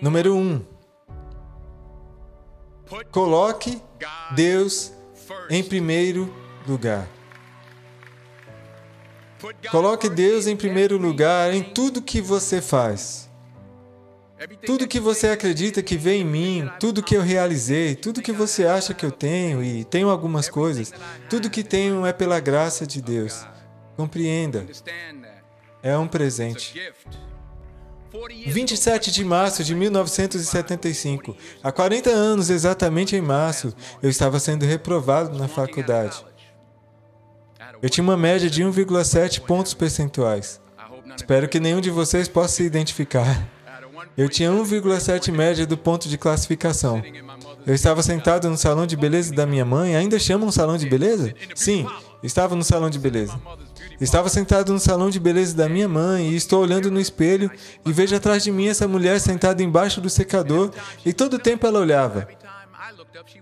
Número um, coloque Deus em primeiro lugar. Coloque Deus em primeiro lugar em tudo que você faz. Tudo que você acredita que vem em mim, tudo que eu realizei, tudo que você acha que eu tenho e tenho algumas coisas, tudo que tenho é pela graça de Deus. Compreenda. É um presente. 27 de março de 1975. Há 40 anos, exatamente em março, eu estava sendo reprovado na faculdade. Eu tinha uma média de 1,7 pontos percentuais. Espero que nenhum de vocês possa se identificar. Eu tinha 1,7 média do ponto de classificação. Eu estava sentado no salão de beleza da minha mãe. Ainda chamam um salão de beleza? Sim, estava no salão de beleza. Estava sentado no salão de beleza da minha mãe e estou olhando no espelho e vejo atrás de mim essa mulher sentada embaixo do secador e todo o tempo ela olhava.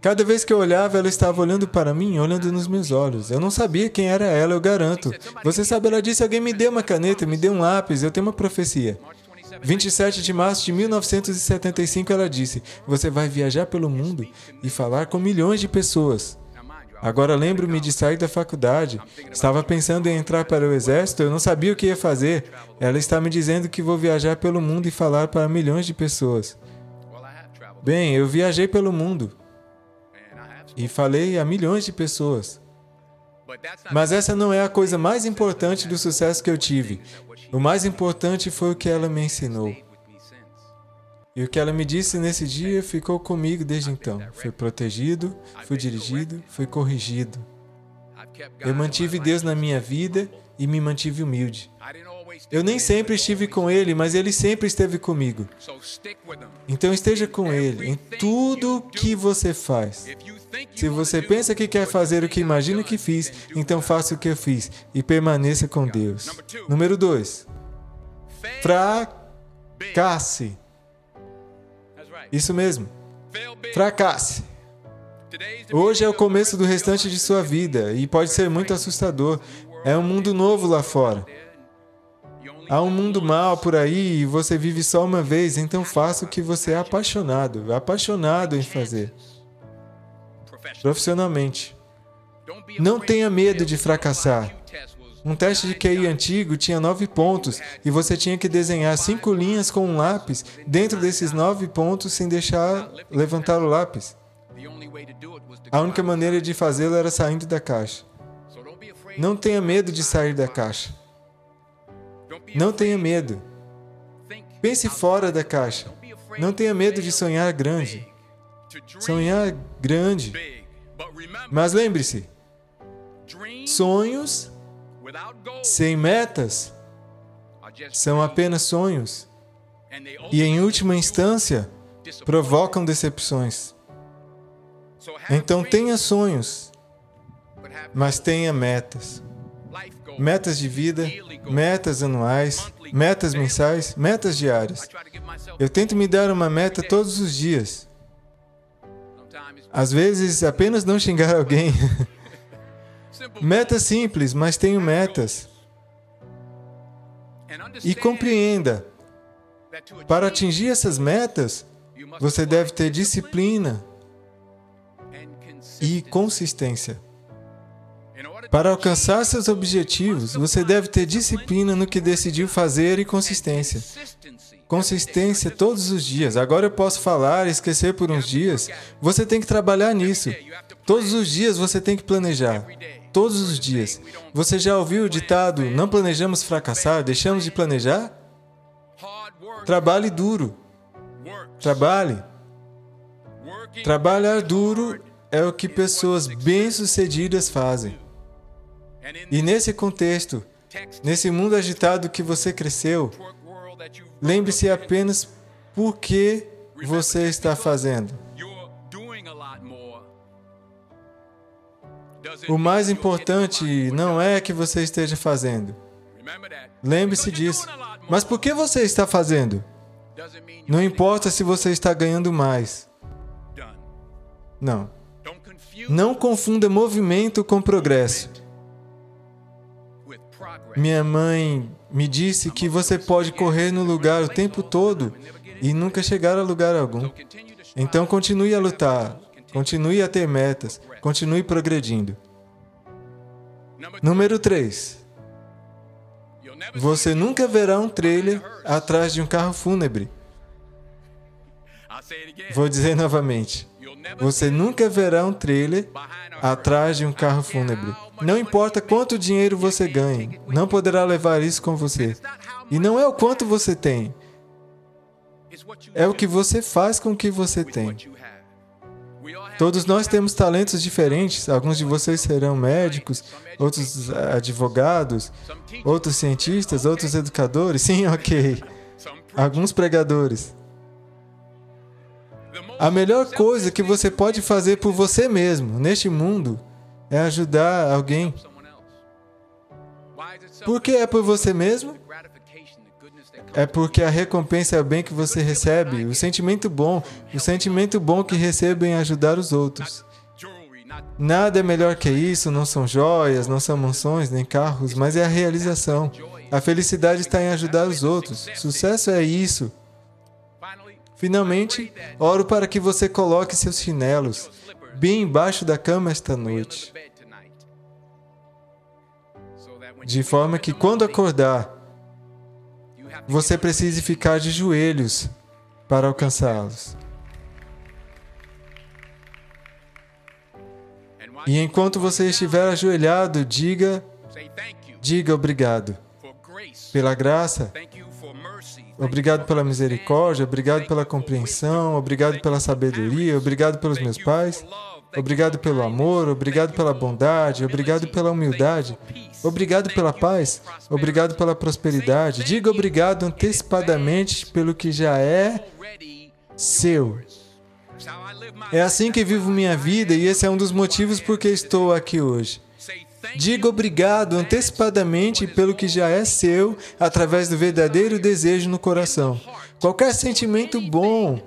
Cada vez que eu olhava, ela estava olhando para mim, olhando nos meus olhos. Eu não sabia quem era ela, eu garanto. Você sabe, ela disse: alguém me dê uma caneta, me dê um lápis, eu tenho uma profecia. 27 de março de 1975, ela disse: Você vai viajar pelo mundo e falar com milhões de pessoas. Agora lembro-me de sair da faculdade. Estava pensando em entrar para o exército, eu não sabia o que ia fazer. Ela está me dizendo que vou viajar pelo mundo e falar para milhões de pessoas. Bem, eu viajei pelo mundo e falei a milhões de pessoas. Mas essa não é a coisa mais importante do sucesso que eu tive. O mais importante foi o que ela me ensinou. E o que ela me disse nesse dia ficou comigo desde então. Fui protegido, fui dirigido, fui corrigido. Eu mantive Deus na minha vida e me mantive humilde. Eu nem sempre estive com Ele, mas Ele sempre esteve comigo. Então esteja com Ele em tudo que você faz. Se você pensa que quer fazer o que imagina que fiz, então faça o que eu fiz e permaneça com Deus. Número 2. Fracasse. Isso mesmo. Fracasse. Hoje é o começo do restante de sua vida e pode ser muito assustador. É um mundo novo lá fora. Há um mundo mal por aí e você vive só uma vez, então faça o que você é apaixonado, apaixonado em fazer. Profissionalmente. Não tenha medo de fracassar. Um teste de QI antigo tinha nove pontos e você tinha que desenhar cinco linhas com um lápis dentro desses nove pontos sem deixar levantar o lápis. A única maneira de fazê-lo era saindo da caixa. Não tenha medo de sair da caixa. Não tenha medo. Pense fora da caixa. Não tenha medo de sonhar grande. Sonhar grande. Mas lembre-se: sonhos sem metas são apenas sonhos e, em última instância, provocam decepções. Então, tenha sonhos, mas tenha metas. Metas de vida, metas anuais, metas mensais, metas diárias. Eu tento me dar uma meta todos os dias. Às vezes, apenas não xingar alguém. Metas simples, mas tenho metas. E compreenda: para atingir essas metas, você deve ter disciplina e consistência. Para alcançar seus objetivos, você deve ter disciplina no que decidiu fazer e consistência. Consistência todos os dias. Agora eu posso falar e esquecer por uns dias. Você tem que trabalhar nisso. Todos os dias você tem que planejar todos os dias. Você já ouviu o ditado: não planejamos fracassar, deixamos de planejar? Trabalhe duro. Trabalhe. Trabalhar duro é o que pessoas bem-sucedidas fazem. E nesse contexto, nesse mundo agitado que você cresceu, lembre-se apenas por que você está fazendo. O mais importante não é que você esteja fazendo. Lembre-se disso. Mas por que você está fazendo? Não importa se você está ganhando mais. Não. Não confunda movimento com progresso. Minha mãe me disse que você pode correr no lugar o tempo todo e nunca chegar a lugar algum. Então continue a lutar, continue a ter metas, continue progredindo. Número 3. Você nunca verá um trailer atrás de um carro fúnebre. Vou dizer novamente. Você nunca verá um trailer atrás de um carro fúnebre. Não importa quanto dinheiro você ganhe, não poderá levar isso com você. E não é o quanto você tem, é o que você faz com o que você tem. Todos nós temos talentos diferentes. Alguns de vocês serão médicos, outros advogados, outros cientistas, outros educadores. Sim, ok. Alguns pregadores. A melhor coisa que você pode fazer por você mesmo neste mundo é ajudar alguém. Por que é por você mesmo? É porque a recompensa é o bem que você recebe, o sentimento bom, o sentimento bom que recebo em ajudar os outros. Nada é melhor que isso, não são joias, não são mansões nem carros, mas é a realização. A felicidade está em ajudar os outros. Sucesso é isso. Finalmente, oro para que você coloque seus chinelos bem embaixo da cama esta noite. De forma que quando acordar, você precise ficar de joelhos para alcançá-los. E enquanto você estiver ajoelhado, diga, diga obrigado pela graça, obrigado pela misericórdia, obrigado pela compreensão, obrigado pela sabedoria, obrigado pelos meus pais, obrigado pelo amor, obrigado pela bondade, obrigado pela humildade, obrigado pela paz, obrigado pela prosperidade. Diga obrigado antecipadamente pelo que já é seu. É assim que vivo minha vida e esse é um dos motivos por que estou aqui hoje. Diga obrigado antecipadamente pelo que já é seu através do verdadeiro desejo no coração. Qualquer sentimento bom,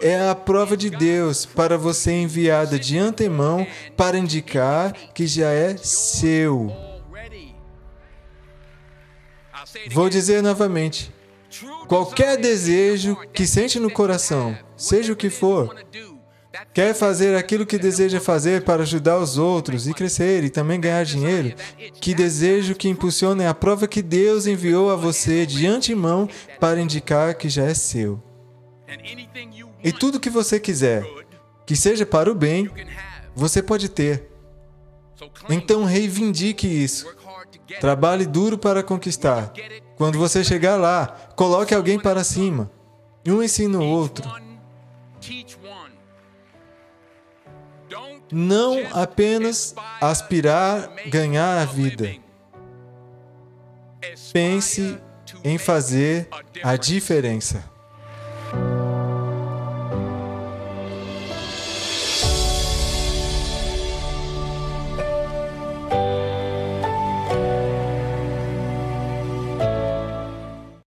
é a prova de Deus para você enviada de antemão para indicar que já é seu. Vou dizer novamente: qualquer desejo que sente no coração, seja o que for, quer fazer aquilo que deseja fazer para ajudar os outros e crescer e também ganhar dinheiro, que desejo que impulsione a prova que Deus enviou a você de antemão para indicar que já é seu. E tudo que você quiser, que seja para o bem, você pode ter. Então reivindique isso. Trabalhe duro para conquistar. Quando você chegar lá, coloque alguém para cima. Um ensina o outro. Não apenas aspirar ganhar a vida. Pense em fazer a diferença.